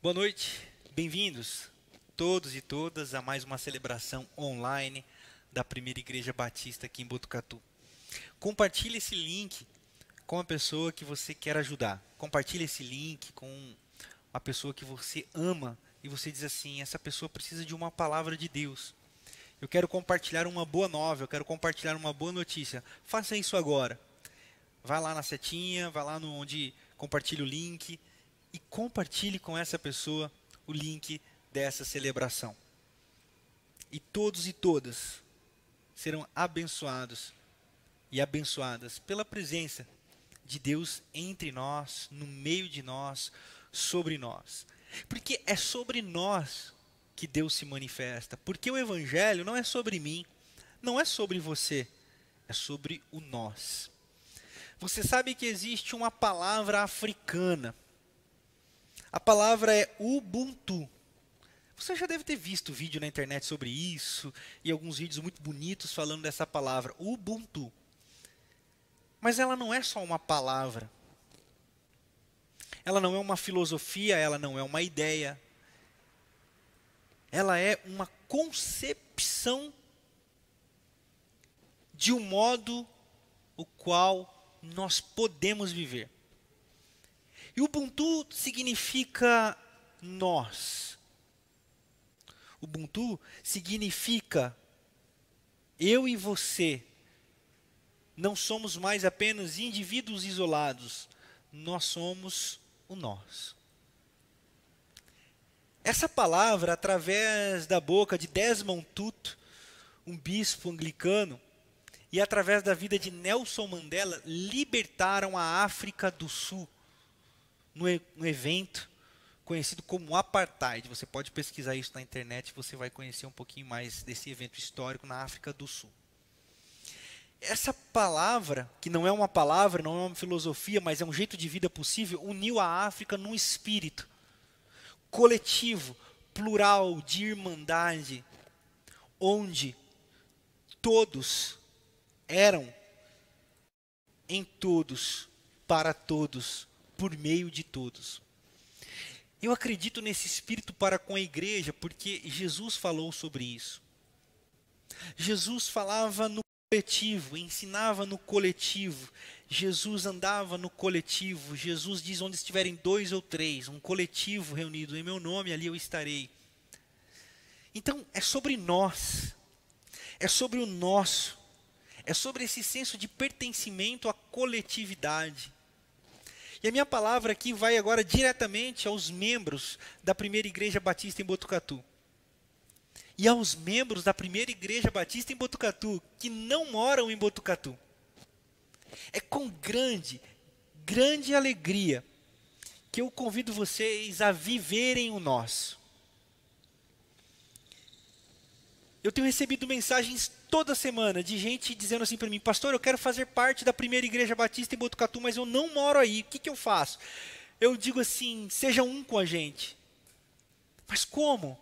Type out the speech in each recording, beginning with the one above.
Boa noite, bem-vindos todos e todas a mais uma celebração online da Primeira Igreja Batista aqui em Botucatu. Compartilhe esse link com a pessoa que você quer ajudar. Compartilhe esse link com a pessoa que você ama e você diz assim: essa pessoa precisa de uma palavra de Deus. Eu quero compartilhar uma boa nova, eu quero compartilhar uma boa notícia. Faça isso agora. Vai lá na setinha, vai lá no onde compartilhe o link e compartilhe com essa pessoa o link dessa celebração. E todos e todas serão abençoados e abençoadas pela presença de Deus entre nós, no meio de nós, sobre nós. Porque é sobre nós que Deus se manifesta. Porque o Evangelho não é sobre mim, não é sobre você, é sobre o nós. Você sabe que existe uma palavra africana. A palavra é Ubuntu. Você já deve ter visto vídeo na internet sobre isso e alguns vídeos muito bonitos falando dessa palavra, Ubuntu. Mas ela não é só uma palavra. Ela não é uma filosofia, ela não é uma ideia. Ela é uma concepção de um modo o qual nós podemos viver. E Ubuntu significa nós. Ubuntu significa eu e você. Não somos mais apenas indivíduos isolados, nós somos o nós. Essa palavra, através da boca de Desmond Tutu, um bispo anglicano, e através da vida de Nelson Mandela, libertaram a África do Sul no, evento conhecido como Apartheid. Você pode pesquisar isso na internet, você vai conhecer um pouquinho mais desse evento histórico na África do Sul. Essa palavra, que não é uma palavra, não é uma filosofia, mas é um jeito de vida possível, uniu a África num espírito coletivo, plural, de irmandade, onde todos eram em todos, para todos, por meio de todos. Eu acredito nesse espírito para com a igreja porque Jesus falou sobre isso. Jesus falava no coletivo, ensinava no coletivo. Jesus andava no coletivo. Jesus diz: onde estiverem dois ou três, um coletivo reunido em meu nome, ali eu estarei. Então, é sobre nós, é sobre o nosso é sobre esse senso de pertencimento à coletividade. E a minha palavra aqui vai agora diretamente aos membros da primeira igreja batista em Botucatu. E aos membros da primeira igreja batista em Botucatu, que não moram em Botucatu. É com grande, grande alegria que eu convido vocês a viverem o nosso. Eu tenho recebido mensagens toda semana de gente dizendo assim para mim, pastor, eu quero fazer parte da primeira igreja batista em Botucatu, mas eu não moro aí. O que, que eu faço? Eu digo assim, seja um com a gente. Mas como?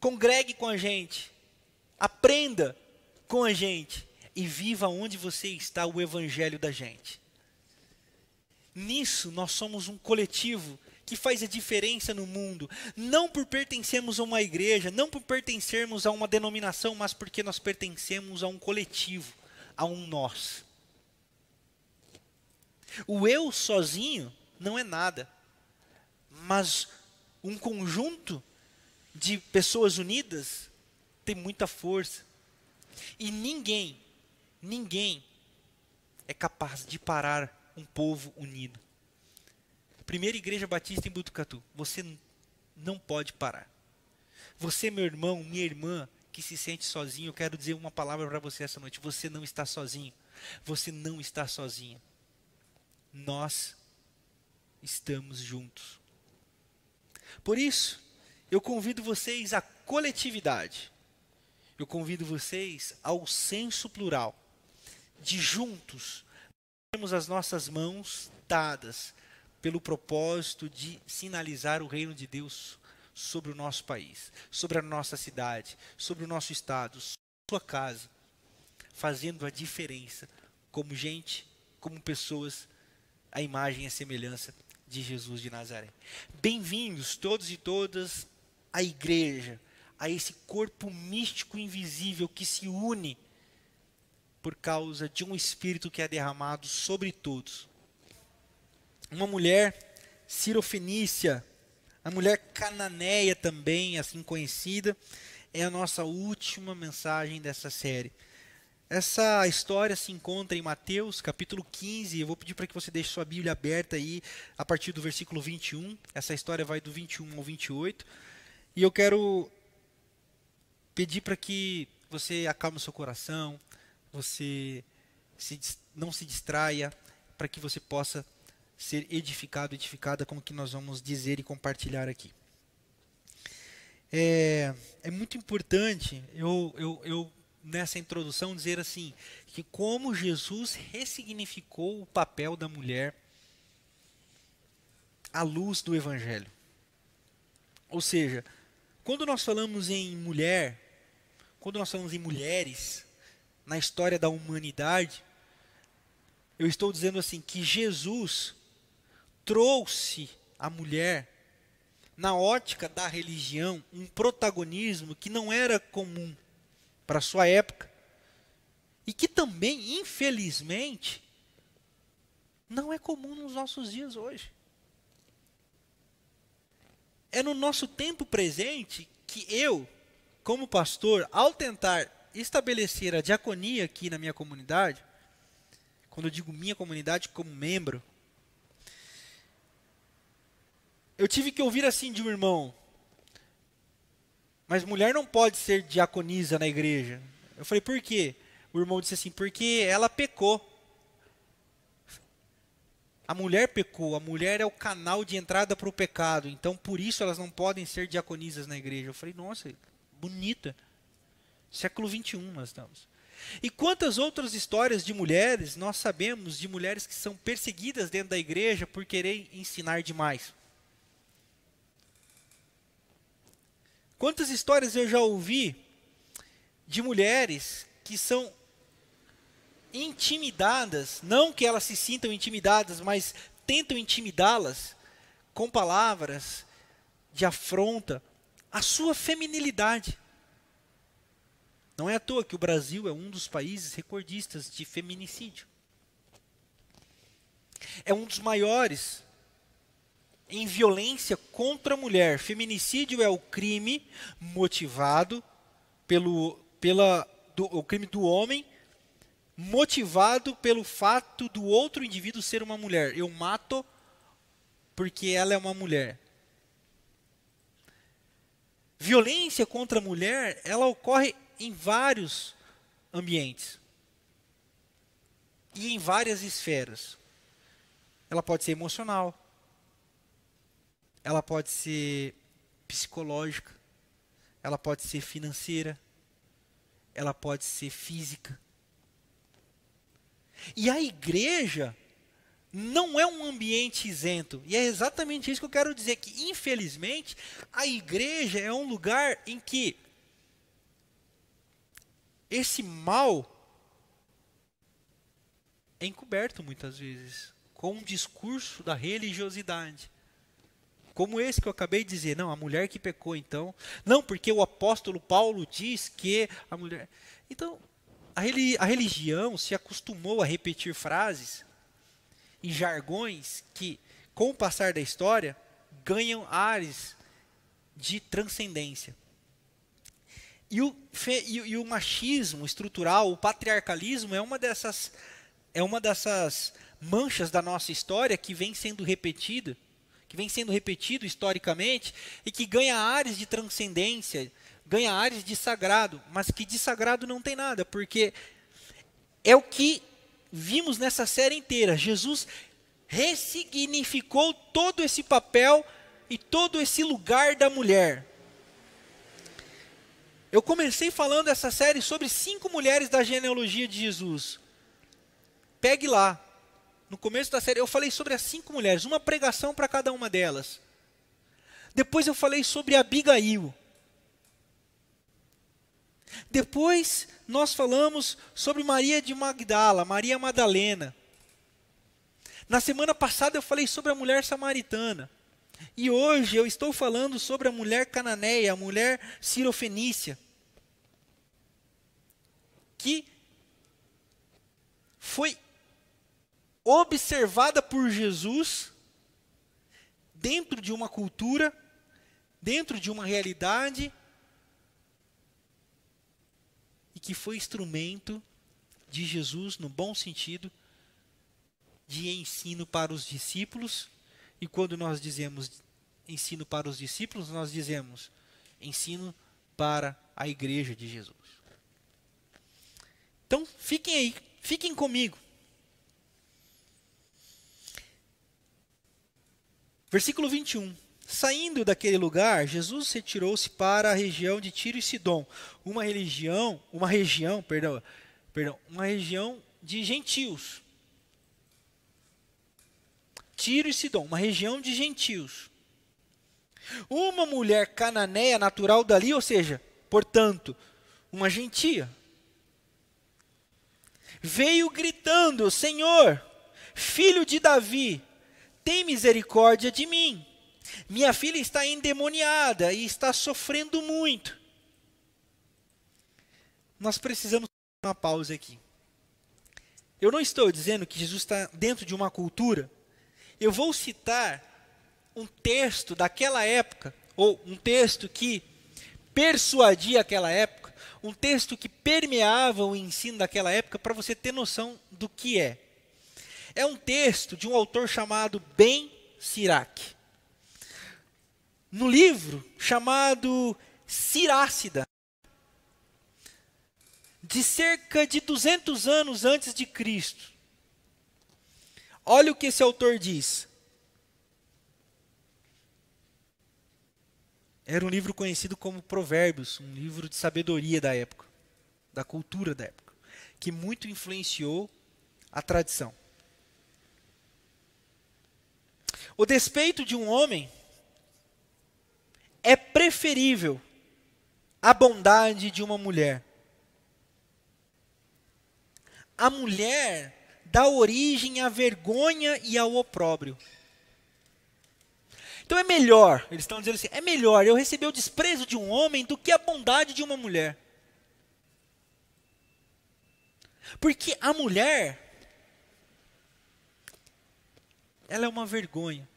Congregue com a gente. Aprenda com a gente. E viva onde você está o evangelho da gente. Nisso nós somos um coletivo que faz a diferença no mundo, não por pertencermos a uma igreja, não por pertencermos a uma denominação, mas porque nós pertencemos a um coletivo, a um nós. O eu sozinho não é nada, mas um conjunto de pessoas unidas tem muita força. E ninguém, ninguém é capaz de parar um povo unido. Primeira Igreja Batista em Butucatu. Você não pode parar. Você, meu irmão, minha irmã, que se sente sozinho, eu quero dizer uma palavra para você essa noite. Você não está sozinho. Você não está sozinho. Nós estamos juntos. Por isso, eu convido vocês à coletividade. Eu convido vocês ao senso plural de juntos termos as nossas mãos dadas pelo propósito de sinalizar o reino de Deus sobre o nosso país, sobre a nossa cidade, sobre o nosso estado, sobre a sua casa, fazendo a diferença como gente, como pessoas, a imagem e a semelhança de Jesus de Nazaré. Bem-vindos todos e todas à igreja, a esse corpo místico invisível que se une por causa de um espírito que é derramado sobre todos. Uma mulher cirofenícia, a mulher cananeia também, assim conhecida, é a nossa última mensagem dessa série. Essa história se encontra em Mateus, capítulo 15. Eu vou pedir para que você deixe sua Bíblia aberta aí, a partir do versículo 21. Essa história vai do 21 ao 28. E eu quero pedir para que você acalme o seu coração, você se, não se distraia, para que você possa ser edificado, edificada, como que nós vamos dizer e compartilhar aqui. É, é muito importante eu, eu, eu, nessa introdução, dizer assim, que como Jesus ressignificou o papel da mulher à luz do Evangelho. Ou seja, quando nós falamos em mulher, quando nós falamos em mulheres, na história da humanidade, eu estou dizendo assim que Jesus trouxe a mulher, na ótica da religião, um protagonismo que não era comum para sua época e que também, infelizmente, não é comum nos nossos dias hoje. É no nosso tempo presente que eu, como pastor, ao tentar estabelecer a diaconia aqui na minha comunidade, quando eu digo minha comunidade como membro, eu tive que ouvir assim de um irmão. Mas mulher não pode ser diaconisa na igreja. Eu falei, por quê? O irmão disse assim, porque ela pecou. A mulher pecou, a mulher é o canal de entrada para o pecado, então por isso elas não podem ser diaconisas na igreja. Eu falei, nossa, bonita. Século 21 nós estamos. E quantas outras histórias de mulheres nós sabemos de mulheres que são perseguidas dentro da igreja por querer ensinar demais? Quantas histórias eu já ouvi de mulheres que são intimidadas, não que elas se sintam intimidadas, mas tentam intimidá-las com palavras de afronta à sua feminilidade. Não é à toa que o Brasil é um dos países recordistas de feminicídio. É um dos maiores em violência contra a mulher. Feminicídio é o crime motivado pelo pela do, o crime do homem motivado pelo fato do outro indivíduo ser uma mulher. Eu mato porque ela é uma mulher. Violência contra a mulher, ela ocorre em vários ambientes. E em várias esferas. Ela pode ser emocional, ela pode ser psicológica, ela pode ser financeira, ela pode ser física. E a igreja não é um ambiente isento. E é exatamente isso que eu quero dizer que infelizmente a igreja é um lugar em que esse mal é encoberto muitas vezes com um discurso da religiosidade. Como esse que eu acabei de dizer, não, a mulher que pecou então. Não, porque o apóstolo Paulo diz que a mulher. Então, a, religião se acostumou a repetir frases e jargões que, com o passar da história, ganham ares de transcendência. E o, e, e o machismo estrutural, o patriarcalismo é uma dessas é uma dessas manchas da nossa história que vem sendo repetida que vem sendo repetido historicamente e que ganha áreas de transcendência, ganha áreas de sagrado, mas que de sagrado não tem nada, porque é o que vimos nessa série inteira. Jesus ressignificou todo esse papel e todo esse lugar da mulher. Eu comecei falando essa série sobre cinco mulheres da genealogia de Jesus. Pegue lá, no começo da série, eu falei sobre as cinco mulheres, uma pregação para cada uma delas. Depois eu falei sobre Abigail. Depois nós falamos sobre Maria de Magdala, Maria Madalena. Na semana passada eu falei sobre a mulher samaritana. E hoje eu estou falando sobre a mulher cananeia, a mulher sirofenícia. Que foi observada por Jesus dentro de uma cultura, dentro de uma realidade, e que foi instrumento de Jesus, no bom sentido, de ensino para os discípulos. E quando nós dizemos ensino para os discípulos, nós dizemos ensino para a igreja de Jesus. Então, fiquem aí, fiquem comigo. Versículo 21. Saindo daquele lugar, Jesus retirou-se para a região de Tiro e Sidom, uma religião, uma região, perdão, perdão, uma região de gentios. Tiro e Sidom, uma região de gentios. Uma mulher cananeia natural dali, ou seja, portanto, uma gentia, veio gritando: Senhor, filho de Davi, tem misericórdia de mim. Minha filha está endemoniada e está sofrendo muito. Nós precisamos uma pausa aqui. Eu não estou dizendo que Jesus está dentro de uma cultura. Eu vou citar um texto daquela época, ou um texto que persuadia aquela época, um texto que permeava o ensino daquela época, para você ter noção do que é. É um texto de um autor chamado Ben Sirac. No livro chamado Sirácida, de cerca de 200 anos antes de Cristo. Olha o que esse autor diz. Era um livro conhecido como Provérbios, um livro de sabedoria da época, da cultura da época, que muito influenciou a tradição. O despeito de um homem é preferível à bondade de uma mulher. A mulher dá origem à vergonha e ao opróbrio. Então é melhor, eles estão dizendo assim: é melhor eu receber o desprezo de um homem do que a bondade de uma mulher. Porque a mulher, ela é uma vergonha.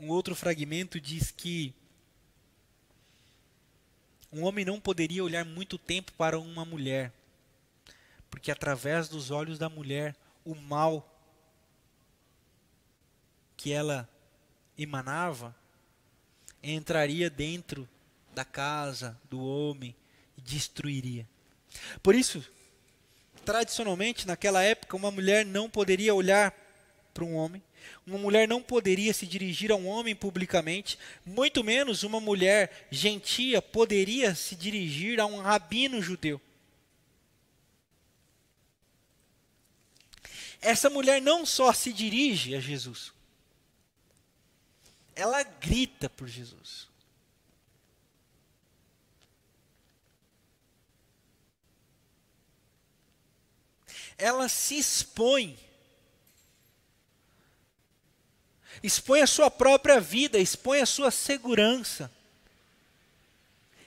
Um outro fragmento diz que um homem não poderia olhar muito tempo para uma mulher, porque através dos olhos da mulher o mal que ela emanava entraria dentro da casa do homem e destruiria. Por isso, tradicionalmente, naquela época, uma mulher não poderia olhar para um homem, uma mulher não poderia se dirigir a um homem publicamente, muito menos uma mulher gentia poderia se dirigir a um rabino judeu. Essa mulher não só se dirige a Jesus, ela grita por Jesus. Ela se expõe expõe a sua própria vida, expõe a sua segurança,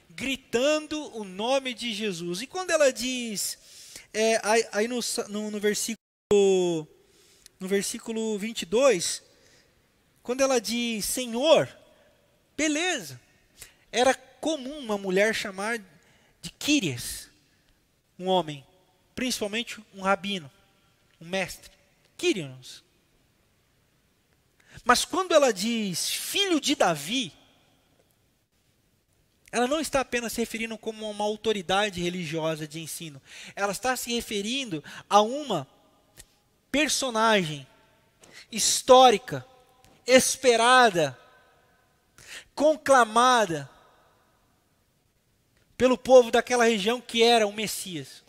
gritando o nome de Jesus. E quando ela diz, é, aí no, no, no, versículo, no versículo 22, quando ela diz Senhor, beleza, era comum uma mulher chamar de Quírias, um homem, principalmente um rabino, um mestre, Quírios. Mas quando ela diz filho de Davi, ela não está apenas se referindo como uma autoridade religiosa de ensino. Ela está se referindo a uma personagem histórica, esperada, conclamada pelo povo daquela região que era o Messias.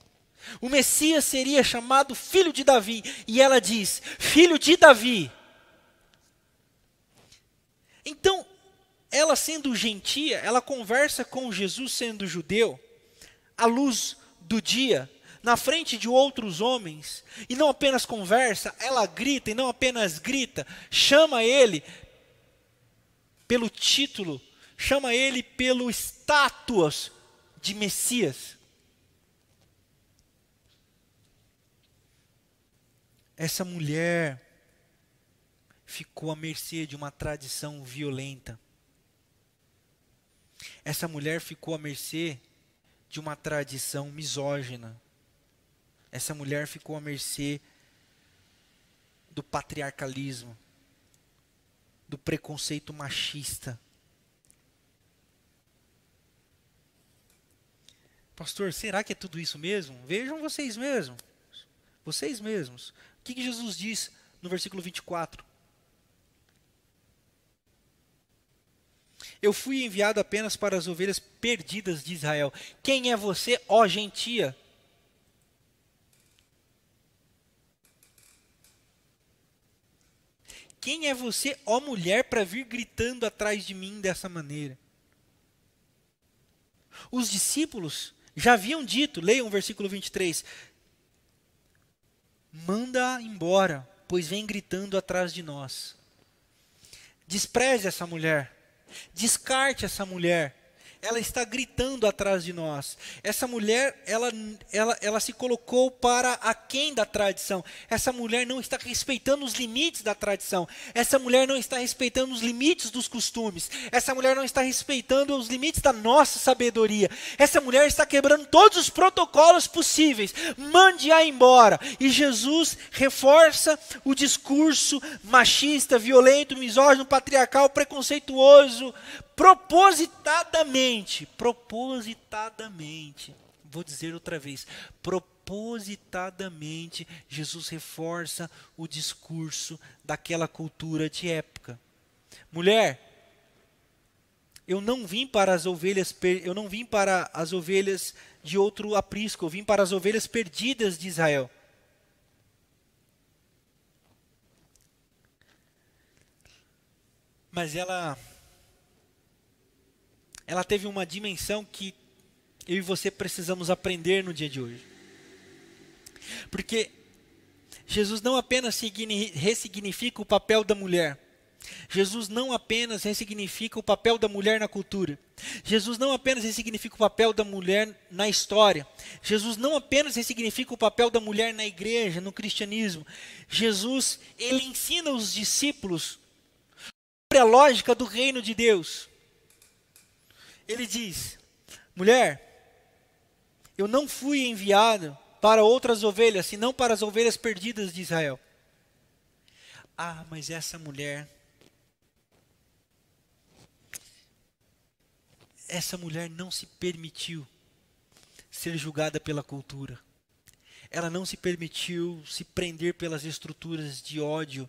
O Messias seria chamado filho de Davi, e ela diz: Filho de Davi, então, ela sendo gentia, ela conversa com Jesus sendo judeu, à luz do dia, na frente de outros homens, e não apenas conversa, ela grita e não apenas grita, chama ele pelo título, chama ele pelo status de Messias. Essa mulher ficou à mercê de uma tradição violenta. Essa mulher ficou à mercê de uma tradição misógina. Essa mulher ficou à mercê do patriarcalismo, do preconceito machista. Pastor, será que é tudo isso mesmo? Vejam vocês mesmos. Vocês mesmos. O que, que Jesus diz no versículo 24? Eu fui enviado apenas para as ovelhas perdidas de Israel. Quem é você, ó gentia? Quem é você, ó mulher, para vir gritando atrás de mim dessa maneira? Os discípulos já haviam dito, leiam o versículo 23. Manda embora, pois vem gritando atrás de nós. Despreze essa mulher. Descarte essa mulher. Ela está gritando atrás de nós. Essa mulher, ela, ela, ela se colocou para aquém da tradição. Essa mulher não está respeitando os limites da tradição. Essa mulher não está respeitando os limites dos costumes. Essa mulher não está respeitando os limites da nossa sabedoria. Essa mulher está quebrando todos os protocolos possíveis. Mande-a embora. E Jesus reforça o discurso machista, violento, misógino, patriarcal, preconceituoso, propositadamente, propositadamente, vou dizer outra vez, propositadamente, Jesus reforça o discurso daquela cultura de época. Mulher, eu não vim para as ovelhas, eu não vim para as ovelhas de outro aprisco, eu vim para as ovelhas perdidas de Israel. Mas ela ela teve uma dimensão que eu e você precisamos aprender no dia de hoje. Porque Jesus não apenas ressignifica o papel da mulher, Jesus não apenas ressignifica o papel da mulher na cultura. Jesus não apenas ressignifica o papel da mulher na história. Jesus não apenas ressignifica o papel da mulher na igreja, no cristianismo. Jesus, ele ensina os discípulos sobre a lógica do reino de Deus ele diz: mulher, eu não fui enviado para outras ovelhas, senão para as ovelhas perdidas de Israel. Ah, mas essa mulher, essa mulher não se permitiu ser julgada pela cultura. Ela não se permitiu se prender pelas estruturas de ódio,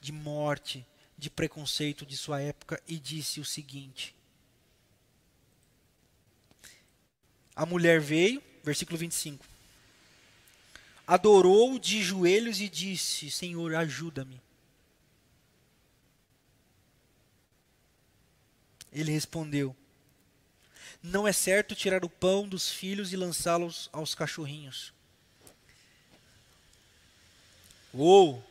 de morte, de preconceito de sua época e disse o seguinte: A mulher veio, versículo 25. Adorou de joelhos e disse: Senhor, ajuda-me. Ele respondeu: Não é certo tirar o pão dos filhos e lançá-los aos cachorrinhos. Uou!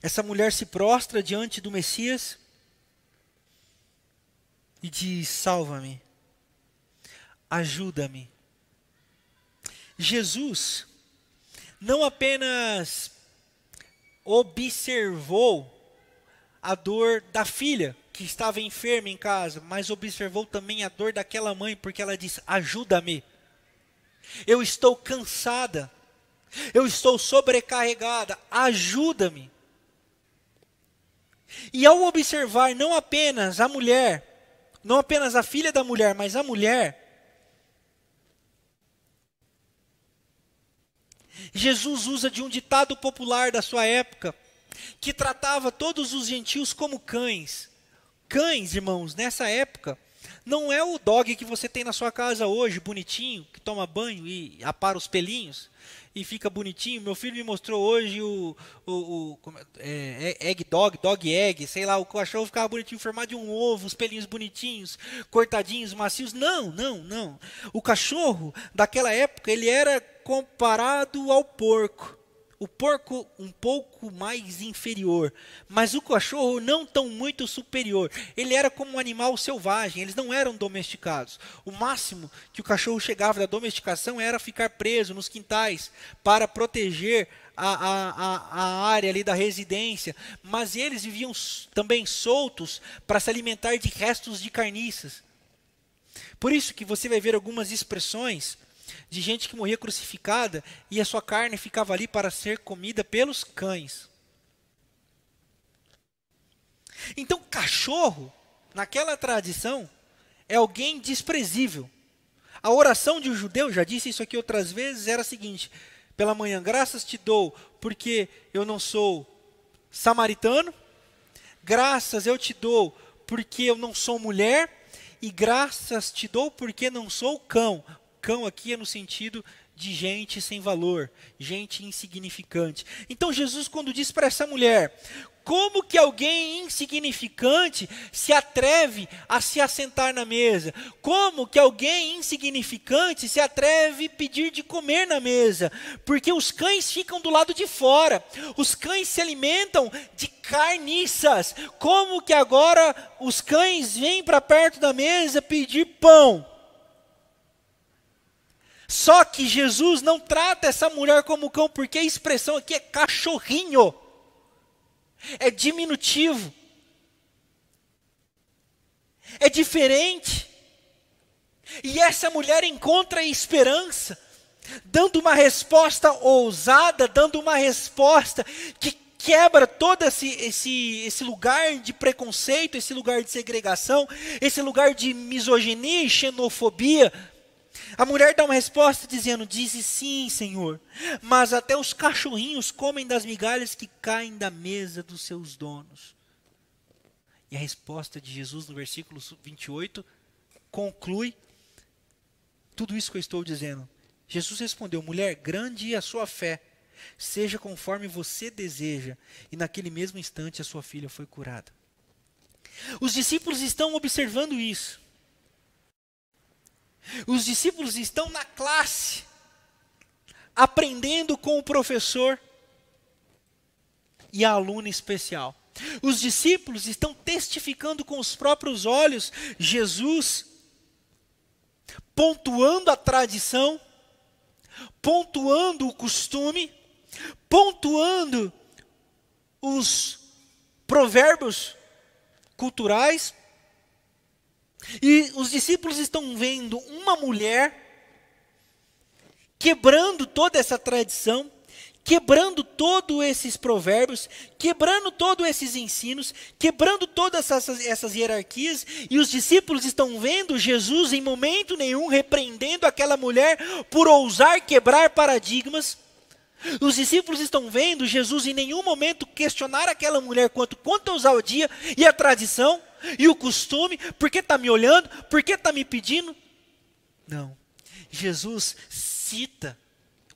Essa mulher se prostra diante do Messias e diz: Salva-me, ajuda-me. Jesus não apenas observou a dor da filha que estava enferma em casa, mas observou também a dor daquela mãe, porque ela diz: Ajuda-me. Eu estou cansada. Eu estou sobrecarregada. Ajuda-me. E ao observar não apenas a mulher não apenas a filha da mulher, mas a mulher. Jesus usa de um ditado popular da sua época, que tratava todos os gentios como cães. Cães, irmãos, nessa época, não é o dog que você tem na sua casa hoje, bonitinho, que toma banho e apara os pelinhos e fica bonitinho. Meu filho me mostrou hoje o, o, o é, é, egg dog, dog egg, sei lá, o cachorro ficava bonitinho, formado de um ovo, os pelinhos bonitinhos, cortadinhos, macios. Não, não, não. O cachorro daquela época ele era comparado ao porco. O porco um pouco mais inferior, mas o cachorro não tão muito superior. Ele era como um animal selvagem, eles não eram domesticados. O máximo que o cachorro chegava da domesticação era ficar preso nos quintais para proteger a, a, a, área ali da residência, mas eles viviam também soltos para se alimentar de restos de carniças. Por isso que você vai ver algumas expressões de gente que morria crucificada e a sua carne ficava ali para ser comida pelos cães. Então, cachorro, naquela tradição, é alguém desprezível. A oração de um judeu, já disse isso aqui outras vezes, era a seguinte: pela manhã, graças te dou, porque eu não sou samaritano, graças eu te dou, porque eu não sou mulher, e graças te dou, porque não sou cão. Cão aqui é no sentido de gente sem valor, gente insignificante. Então Jesus quando diz para essa mulher, como que alguém insignificante se atreve a se assentar na mesa? Como que alguém insignificante se atreve a pedir de comer na mesa? Porque os cães ficam do lado de fora. Os cães se alimentam de carniças. Como que agora os cães vêm para perto da mesa pedir pão? Só que Jesus não trata essa mulher como cão, porque a expressão aqui é cachorrinho, é diminutivo, é diferente. E essa mulher encontra esperança, dando uma resposta ousada, dando uma resposta que quebra todo esse, esse, esse lugar de preconceito, esse lugar de segregação, esse lugar de misoginia e xenofobia a mulher dá uma resposta dizendo: Dize sim, Senhor, mas até os cachorrinhos comem das migalhas que caem da mesa dos seus donos. E a resposta de Jesus no versículo 28 conclui tudo isso que eu estou dizendo. Jesus respondeu: Mulher, grande é a sua fé, seja conforme você deseja. E naquele mesmo instante a sua filha foi curada. Os discípulos estão observando isso. Os discípulos estão na classe, aprendendo com o professor e a aluna especial. Os discípulos estão testificando com os próprios olhos Jesus, pontuando a tradição, pontuando o costume, pontuando os provérbios culturais, e os discípulos estão vendo uma mulher quebrando toda essa tradição, quebrando todos esses provérbios, quebrando todos esses ensinos, quebrando todas essas, essas, hierarquias, e os discípulos estão vendo Jesus em momento nenhum repreendendo aquela mulher por ousar quebrar paradigmas. Os discípulos estão vendo Jesus em nenhum momento questionar aquela mulher quanto quanto a ousadia e a tradição e o costume, por que está me olhando, por que está me pedindo? Não. Jesus cita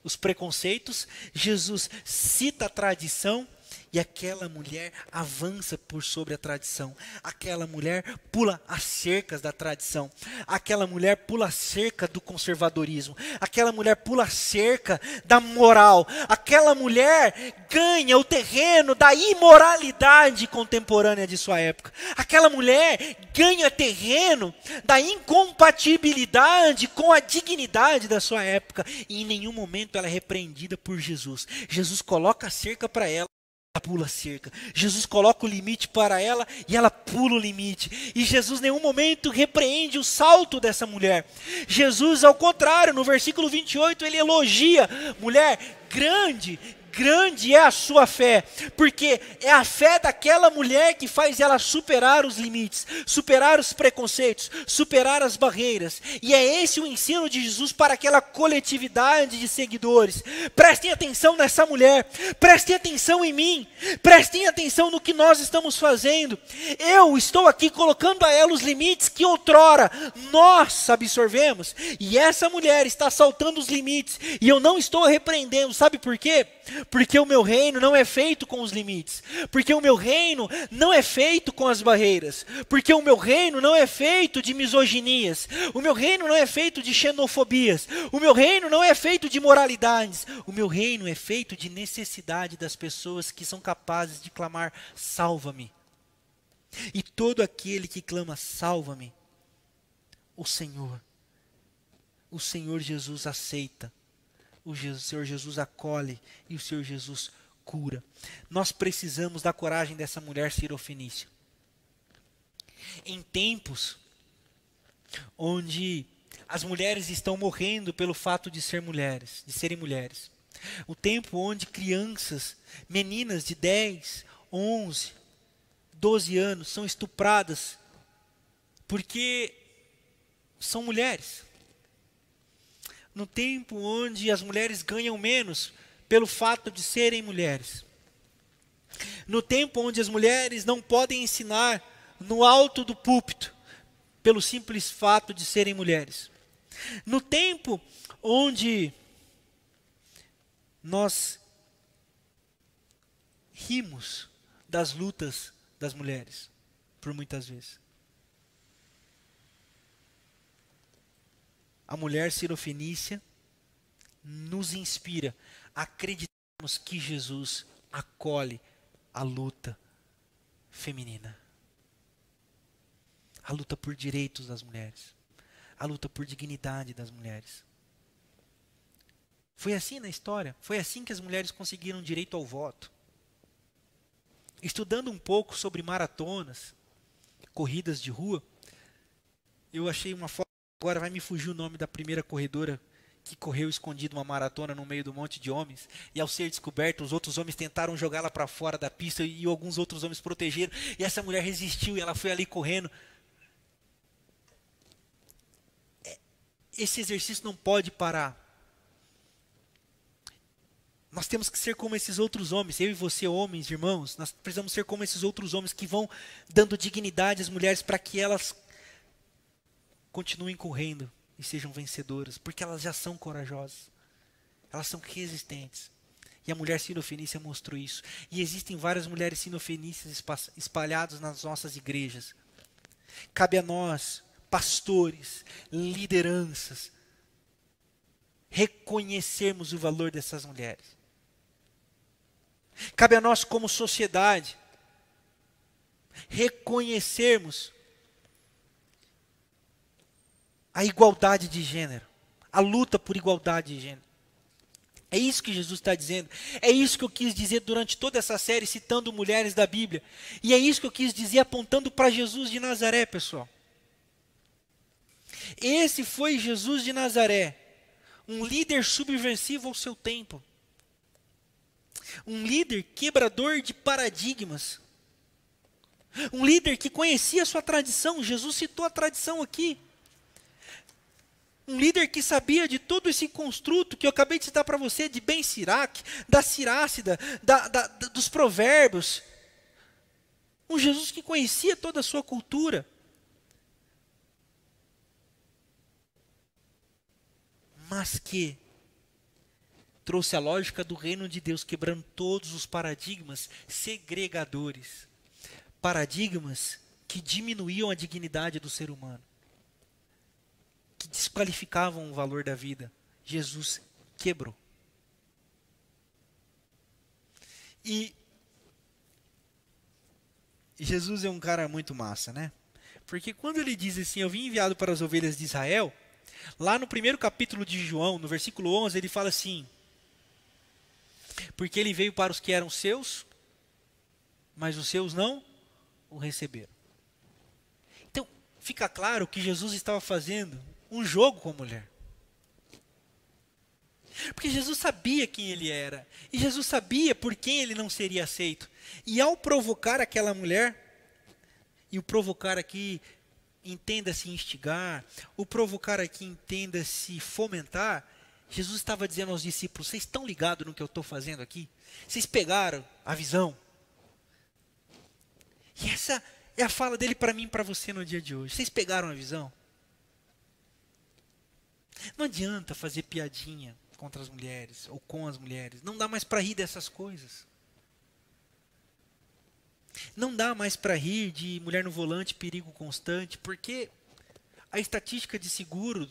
os preconceitos, Jesus cita a tradição, e aquela mulher avança por sobre a tradição. Aquela mulher pula as cercas da tradição. Aquela mulher pula a cerca do conservadorismo. Aquela mulher pula a cerca da moral. Aquela mulher ganha o terreno da imoralidade contemporânea de sua época. Aquela mulher ganha terreno da incompatibilidade com a dignidade da sua época. E em nenhum momento ela é repreendida por Jesus. Jesus coloca a cerca para ela ela pula a cerca. Jesus coloca o limite para ela e ela pula o limite. E Jesus, em nenhum momento, repreende o salto dessa mulher. Jesus, ao contrário, no versículo 28, ele elogia: mulher, grande, grande é a sua fé, porque é a fé daquela mulher que faz ela superar os limites, superar os preconceitos, superar as barreiras. E é esse o ensino de Jesus para aquela coletividade de seguidores. Prestem atenção nessa mulher, prestem atenção em mim, prestem atenção no que nós estamos fazendo. Eu estou aqui colocando a ela os limites que outrora nós absorvemos, e essa mulher está saltando os limites, e eu não estou repreendendo, sabe por quê? Porque o meu reino não é feito com os limites. Porque o meu reino não é feito com as barreiras. Porque o meu reino não é feito de misoginias. O meu reino não é feito de xenofobias. O meu reino não é feito de moralidades. O meu reino é feito de necessidade das pessoas que são capazes de clamar: salva-me. E todo aquele que clama: salva-me, o Senhor, o Senhor Jesus aceita o Senhor Jesus acolhe e o Senhor Jesus cura. Nós precisamos da coragem dessa mulher sirofenícia. Em tempos onde as mulheres estão morrendo pelo fato de ser mulheres, de serem mulheres. O tempo onde crianças, meninas de 10, 11, 12 anos são estupradas porque são mulheres no tempo onde as mulheres ganham menos pelo fato de serem mulheres. No tempo onde as mulheres não podem ensinar no alto do púlpito pelo simples fato de serem mulheres. No tempo onde nós rimos das lutas das mulheres, por muitas vezes. A mulher sirofenícia nos inspira a acreditarmos que Jesus acolhe a luta feminina. A luta por direitos das mulheres. A luta por dignidade das mulheres. Foi assim na história. Foi assim que as mulheres conseguiram direito ao voto. Estudando um pouco sobre maratonas, corridas de rua, eu achei uma foto Agora vai me fugir o nome da primeira corredora que correu escondido uma maratona no meio do monte de homens. E ao ser descoberto, os outros homens tentaram jogá-la para fora da pista e alguns outros homens protegeram. E essa mulher resistiu e ela foi ali correndo. É, esse exercício não pode parar. Nós temos que ser como esses outros homens, eu e você, homens, irmãos, nós precisamos ser como esses outros homens que vão dando dignidade às mulheres para que elas continuem correndo e sejam vencedoras, porque elas já são corajosas. Elas são resistentes. E a mulher sinofenícia mostrou isso. E existem várias mulheres sinofenícias espalhadas nas nossas igrejas. Cabe a nós, pastores, lideranças, reconhecermos o valor dessas mulheres. Cabe a nós, como sociedade, reconhecermos a igualdade de gênero, a luta por igualdade de gênero. É isso que Jesus está dizendo. É isso que eu quis dizer durante toda essa série, citando mulheres da Bíblia. E é isso que eu quis dizer apontando para Jesus de Nazaré, pessoal. Esse foi Jesus de Nazaré, um líder subversivo ao seu tempo, um líder quebrador de paradigmas, um líder que conhecia a sua tradição. Jesus citou a tradição aqui. Um líder que sabia de todo esse construto que eu acabei de citar para você, de Ben Sirac, da Sirácida, da, da, da, dos provérbios. Um Jesus que conhecia toda a sua cultura. Mas que trouxe a lógica do reino de Deus, quebrando todos os paradigmas segregadores paradigmas que diminuíam a dignidade do ser humano que desqualificavam o valor da vida, Jesus quebrou. E Jesus é um cara muito massa, né? Porque quando ele diz assim, eu vim enviado para as ovelhas de Israel, lá no primeiro capítulo de João, no versículo 11, ele fala assim: Porque ele veio para os que eram seus, mas os seus não o receberam. Então, fica claro que Jesus estava fazendo um jogo com a mulher. Porque Jesus sabia quem ele era. E Jesus sabia por quem ele não seria aceito. E ao provocar aquela mulher, e o provocar aqui entenda-se instigar, o provocar aqui entenda-se fomentar, Jesus estava dizendo aos discípulos: vocês estão ligados no que eu estou fazendo aqui? Vocês pegaram a visão? E essa é a fala dele para mim e para você no dia de hoje. Vocês pegaram a visão? Não adianta fazer piadinha contra as mulheres ou com as mulheres. Não dá mais para rir dessas coisas. Não dá mais para rir de mulher no volante, perigo constante, porque a estatística de seguro,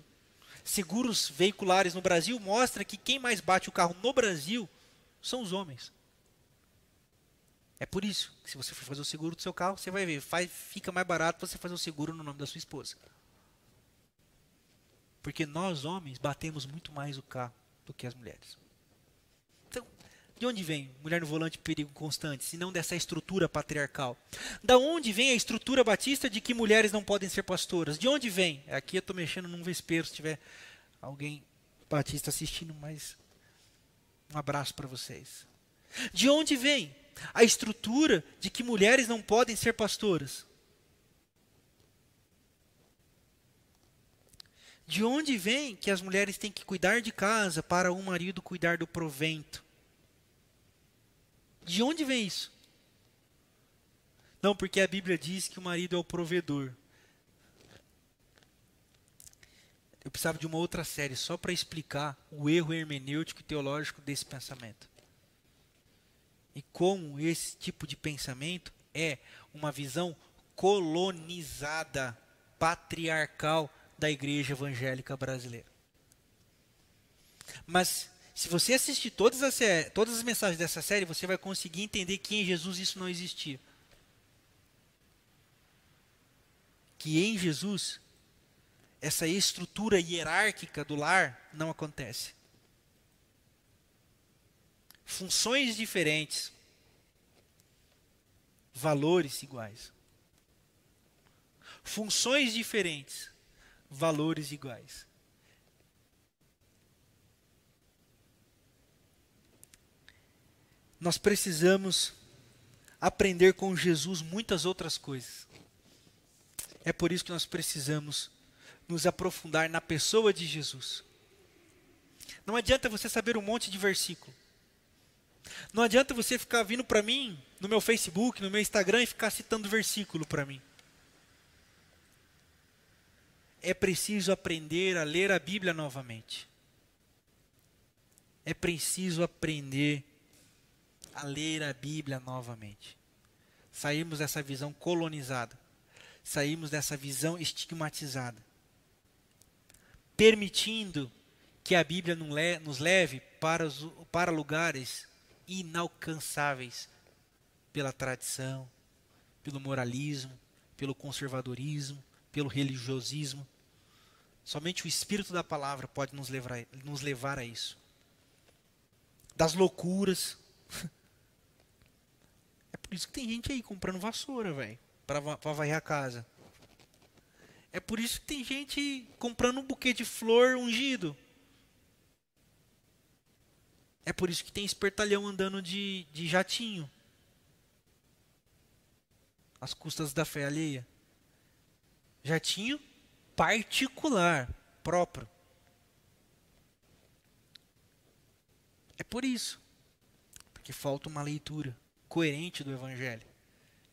seguros veiculares no Brasil mostra que quem mais bate o carro no Brasil são os homens. É por isso que se você for fazer o seguro do seu carro, você vai ver, faz, fica mais barato você fazer o seguro no nome da sua esposa. Porque nós homens batemos muito mais o carro do que as mulheres. Então, de onde vem mulher no volante perigo constante, se não dessa estrutura patriarcal? Da onde vem a estrutura batista de que mulheres não podem ser pastoras? De onde vem? Aqui eu estou mexendo num vespeiro, se tiver alguém batista assistindo, mas um abraço para vocês. De onde vem a estrutura de que mulheres não podem ser pastoras? De onde vem que as mulheres têm que cuidar de casa para o marido cuidar do provento? De onde vem isso? Não, porque a Bíblia diz que o marido é o provedor. Eu precisava de uma outra série só para explicar o erro hermenêutico e teológico desse pensamento e como esse tipo de pensamento é uma visão colonizada, patriarcal da igreja evangélica brasileira. Mas se você assistir todas as, todas as mensagens dessa série, você vai conseguir entender que em Jesus isso não existia. Que em Jesus essa estrutura hierárquica do lar não acontece funções diferentes, valores iguais. Funções diferentes, valores iguais. Nós precisamos aprender com Jesus muitas outras coisas. É por isso que nós precisamos nos aprofundar na pessoa de Jesus. Não adianta você saber um monte de versículo. Não adianta você ficar vindo para mim no meu Facebook, no meu Instagram e ficar citando versículo para mim. É preciso aprender a ler a Bíblia novamente. É preciso aprender a ler a Bíblia novamente. Saímos dessa visão colonizada. Saímos dessa visão estigmatizada. Permitindo que a Bíblia nos leve para, os, para lugares inalcançáveis pela tradição, pelo moralismo, pelo conservadorismo, pelo religiosismo. Somente o Espírito da palavra pode nos levar, nos levar a isso. Das loucuras. É por isso que tem gente aí comprando vassoura, velho, para varrer a casa. É por isso que tem gente comprando um buquê de flor ungido é por isso que tem espertalhão andando de, de jatinho. Às custas da fé alheia. Jatinho particular, próprio. É por isso. Porque falta uma leitura coerente do Evangelho.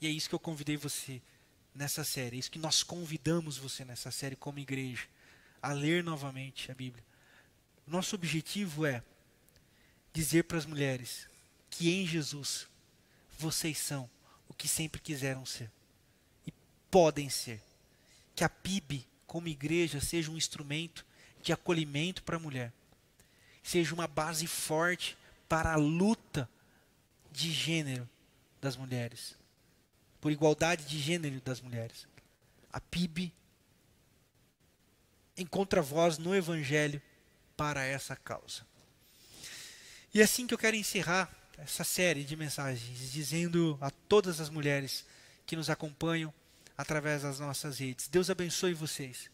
E é isso que eu convidei você nessa série. É isso que nós convidamos você nessa série como igreja. A ler novamente a Bíblia. Nosso objetivo é dizer para as mulheres que em Jesus vocês são o que sempre quiseram ser e podem ser. Que a PIB, como igreja, seja um instrumento de acolhimento para a mulher, seja uma base forte para a luta de gênero das mulheres, por igualdade de gênero das mulheres. A PIB encontra voz no Evangelho para essa causa. E é assim que eu quero encerrar essa série de mensagens, dizendo a todas as mulheres que nos acompanham através das nossas redes: Deus abençoe vocês,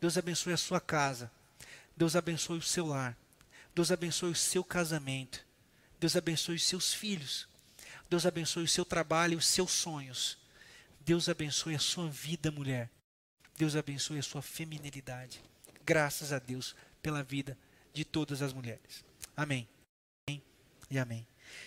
Deus abençoe a sua casa, Deus abençoe o seu lar. Deus abençoe o seu casamento. Deus abençoe os seus filhos. Deus abençoe o seu trabalho e os seus sonhos. Deus abençoe a sua vida, mulher. Deus abençoe a sua feminilidade. Graças a Deus pela vida de todas as mulheres. Amém. amém e amém.